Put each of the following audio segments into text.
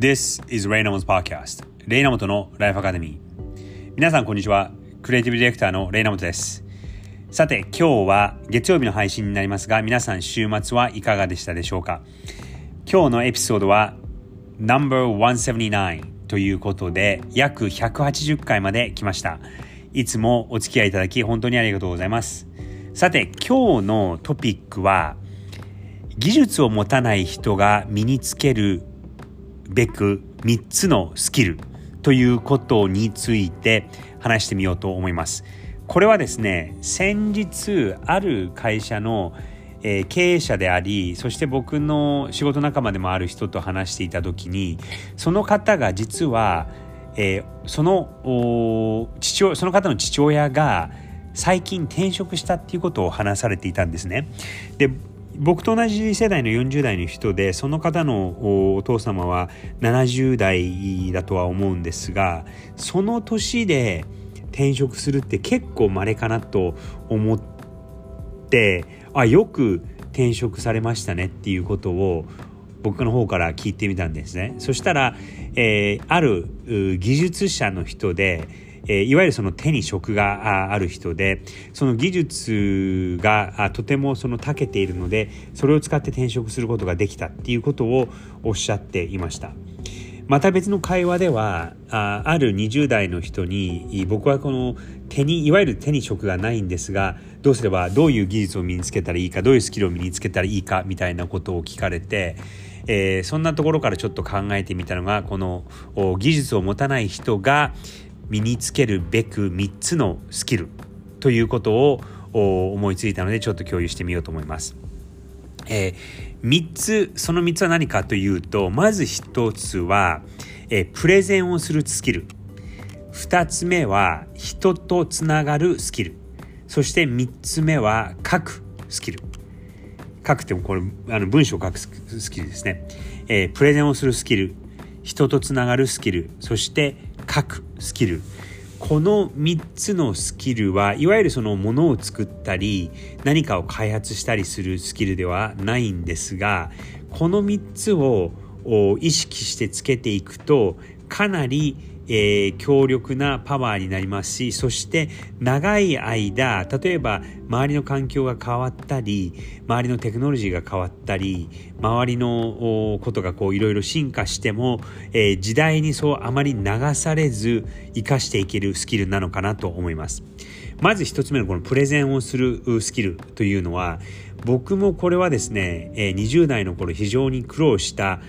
This is Raynamo's Podcast レイナモトのライフアカデミー皆さんこんにちは。クリエイティブディレクターのレイナモトです。さて今日は月曜日の配信になりますが皆さん週末はいかがでしたでしょうか？今日のエピソードは No.179 ということで約180回まで来ました。いつもお付き合いいただき本当にありがとうございます。さて今日のトピックは技術を持たない人が身につけるべく3つのスキルということについて話してみようと思います。これはですね、先日ある会社の、え、経営者であり、そして僕の仕事仲間でもある人と話していた時に、その方が実は、えー、その父親その方の父親が最近転職したっていうことを話されていたんですね。で僕と同じ世代の40代の人でその方のお父様は70代だとは思うんですがその年で転職するって結構稀かなと思ってあよく転職されましたねっていうことを僕の方から聞いてみたんですね。そしたら、えー、ある技術者の人でえいわゆるその手に職がある人でその技術がとてもその長けているのでそれを使って転職することができたっていうことをおっしゃっていました。また別の会話ではあある20代の人に僕はこの手にいわゆる手に職がないんですがどうすればどういう技術を身につけたらいいかどういうスキルを身につけたらいいかみたいなことを聞かれて、えー、そんなところからちょっと考えてみたのがこの技術を持たない人が身につけるべく3つのスキルということを思いついたのでちょっと共有してみようと思います。えー、3つその3つは何かというとまず1つは、えー、プレゼンをするスキル。2つ目は人とつながるスキル。そして3つ目は書くスキル。書くってもこれあの文章を書くスキルですね、えー、プレゼンをするスキル。人とつながるスキル。そして書くスキル。この3つのスキルはいわゆるそのものを作ったり何かを開発したりするスキルではないんですがこの3つを意識してつけていくとかなりえー、強力なパワーになりますしそして長い間例えば周りの環境が変わったり周りのテクノロジーが変わったり周りのことがこういろいろ進化しても、えー、時代にそうあまり流されず生かしていけるスキルなのかなと思います。まず一つ目のこのプレゼンをするスキルというのは僕もこれはですね20代の頃非常に苦労した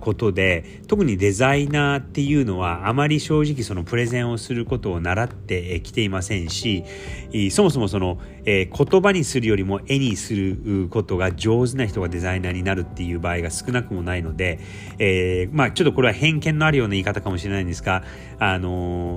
ことで特にデザイナーっていうのはあまり正直そのプレゼンをすることを習ってきていませんしそもそもその言葉にするよりも絵にすることが上手な人がデザイナーになるっていう場合が少なくもないので、えー、まあちょっとこれは偏見のあるような言い方かもしれないんですがあの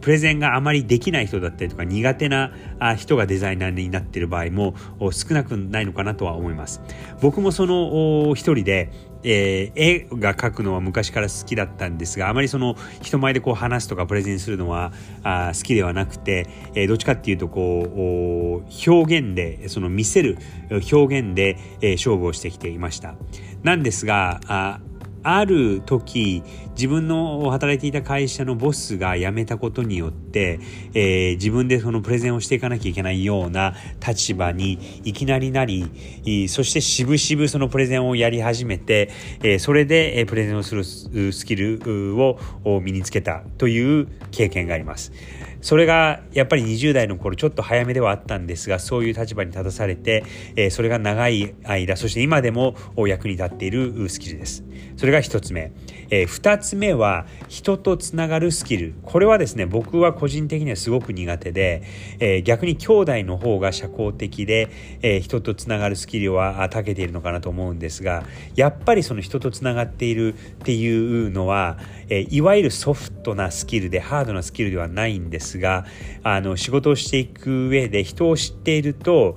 プレゼンがあまりできない人だったりとか苦手な人がデザイナーになっている場合も少なくないのかなとは思います。僕もその一人でえー、絵が描くのは昔から好きだったんですがあまりその人前でこう話すとかプレゼンするのはあ好きではなくて、えー、どっちかっていうとこう表現でその見せる表現で、えー、勝負をしてきていました。なんですがあある時自分の働いていた会社のボスが辞めたことによって、えー、自分でそのプレゼンをしていかなきゃいけないような立場にいきなりなりそしてしぶしぶそのプレゼンをやり始めて、えー、それでプレゼンをするスキルを身につけたという経験があります。それがやっぱり20代の頃ちょっと早めではあったんですがそういう立場に立たされて、えー、それが長い間そして今でも役に立っているスキルですそれが1つ目、えー、2つ目は人とつながるスキル。これはですね僕は個人的にはすごく苦手で、えー、逆に兄弟の方が社交的で、えー、人とつながるスキルは長けているのかなと思うんですがやっぱりその人とつながっているっていうのは、え、いわゆるソフトなスキルでハードなスキルではないんですますがあの仕事をしていく上で人を知っていると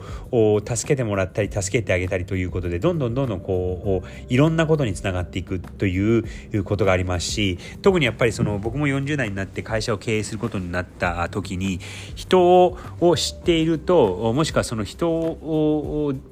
助けてもらったり助けてあげたりということでどんどんどんどんこういろんなことにつながっていくということがありますし特にやっぱりその僕も40代になって会社を経営することになった時に人を知っているともしくはその人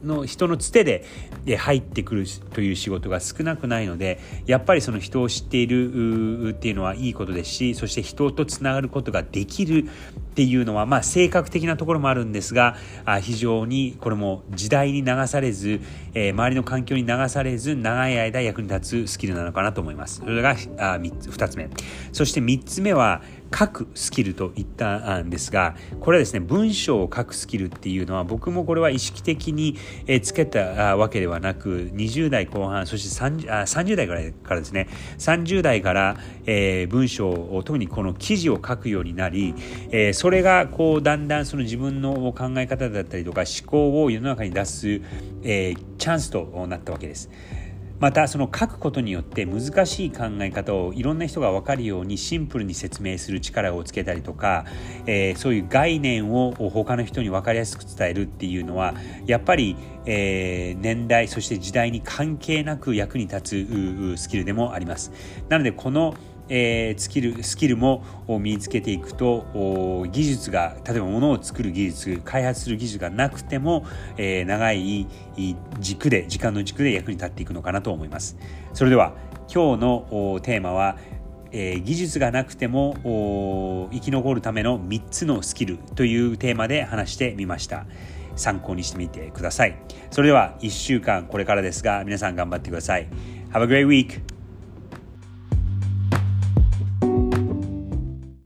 の人のつてで入ってくるという仕事が少なくないのでやっぱりその人を知っているっていうのはいいことですしそして人とつながることができるっていうのは、まあ、性格的なところもあるんですがあ非常にこれも時代に流されず、えー、周りの環境に流されず長い間役に立つスキルなのかなと思います。それがあ3つ2つ目そして3つ目は書くスキルと言ったんですがこれはですね文章を書くスキルっていうのは僕もこれは意識的につけたわけではなく20代後半そして 30, 30代からですね30代から、えー、文章を特にこの記事を書くようになり、えー、それがこうだんだんその自分の考え方だったりとか思考を世の中に出す、えー、チャンスとなったわけです。またその書くことによって難しい考え方をいろんな人が分かるようにシンプルに説明する力をつけたりとか、えー、そういう概念を他の人に分かりやすく伝えるっていうのはやっぱり、えー、年代そして時代に関係なく役に立つスキルでもあります。なのでこのえー、スキルスキルも身につけていくと技術が例えば物を作る技術開発する技術がなくても、えー、長い軸で時間の軸で役に立っていくのかなと思いますそれでは今日のテーマはえー、技術がなくても生き残るための3つのスキルというテーマで話してみました。参考にしてみてください。それでは1週間これからですが皆さん頑張ってください。Have a great week!